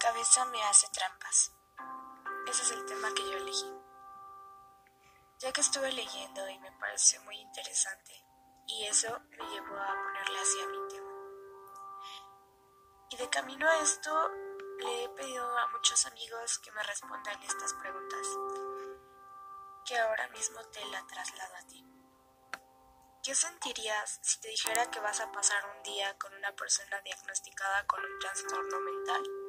cabeza me hace trampas. Ese es el tema que yo elegí. Ya que estuve leyendo y me pareció muy interesante, y eso me llevó a ponerle así a mi tema. Y de camino a esto, le he pedido a muchos amigos que me respondan estas preguntas, que ahora mismo te la traslado a ti. ¿Qué sentirías si te dijera que vas a pasar un día con una persona diagnosticada con un trastorno mental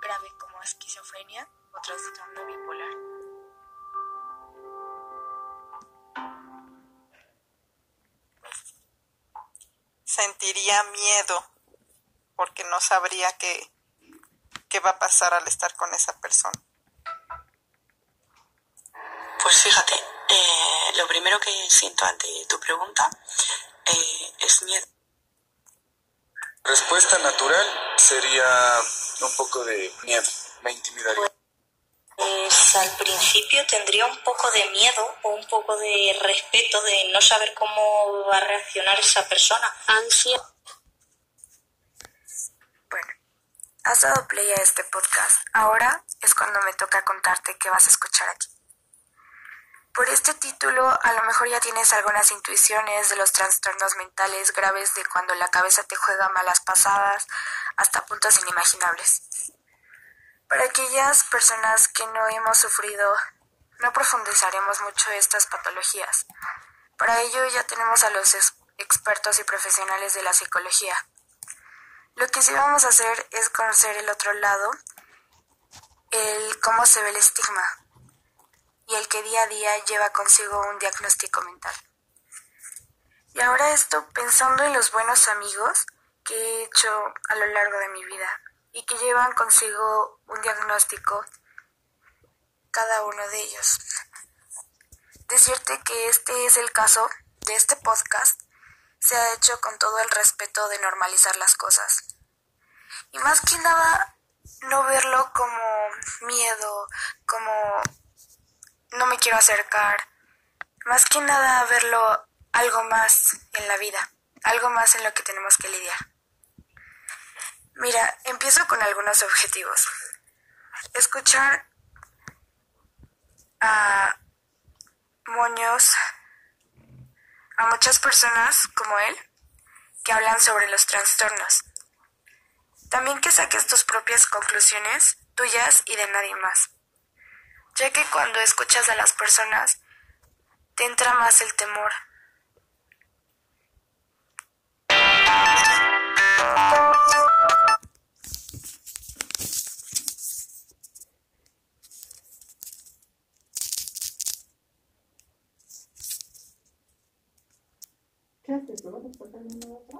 grave como esquizofrenia o trastorno bipolar? Sentiría miedo porque no sabría qué, qué va a pasar al estar con esa persona. Pues fíjate, eh, lo primero que siento ante tu pregunta eh, es miedo. Respuesta natural sería un poco de miedo, me intimidaría. Pues al principio tendría un poco de miedo o un poco de respeto de no saber cómo va a reaccionar esa persona. Ansia. Bueno, has dado play a este podcast. Ahora es cuando me toca contarte qué vas a escuchar aquí. Por este título, a lo mejor ya tienes algunas intuiciones de los trastornos mentales graves de cuando la cabeza te juega malas pasadas hasta puntos inimaginables. Para aquellas personas que no hemos sufrido, no profundizaremos mucho estas patologías. Para ello ya tenemos a los expertos y profesionales de la psicología. Lo que sí vamos a hacer es conocer el otro lado, el cómo se ve el estigma, y el que día a día lleva consigo un diagnóstico mental. Y ahora esto pensando en los buenos amigos que he hecho a lo largo de mi vida y que llevan consigo un diagnóstico cada uno de ellos. Decirte que este es el caso de este podcast se ha hecho con todo el respeto de normalizar las cosas. Y más que nada, no verlo como miedo, como no me quiero acercar. Más que nada verlo algo más en la vida, algo más en lo que tenemos que lidiar. Mira, empiezo con algunos objetivos. Escuchar a moños, a muchas personas como él, que hablan sobre los trastornos. También que saques tus propias conclusiones, tuyas y de nadie más ya que cuando escuchas a las personas te entra más el temor. ¿Qué haces? ¿Lo vas a exportar de una otra?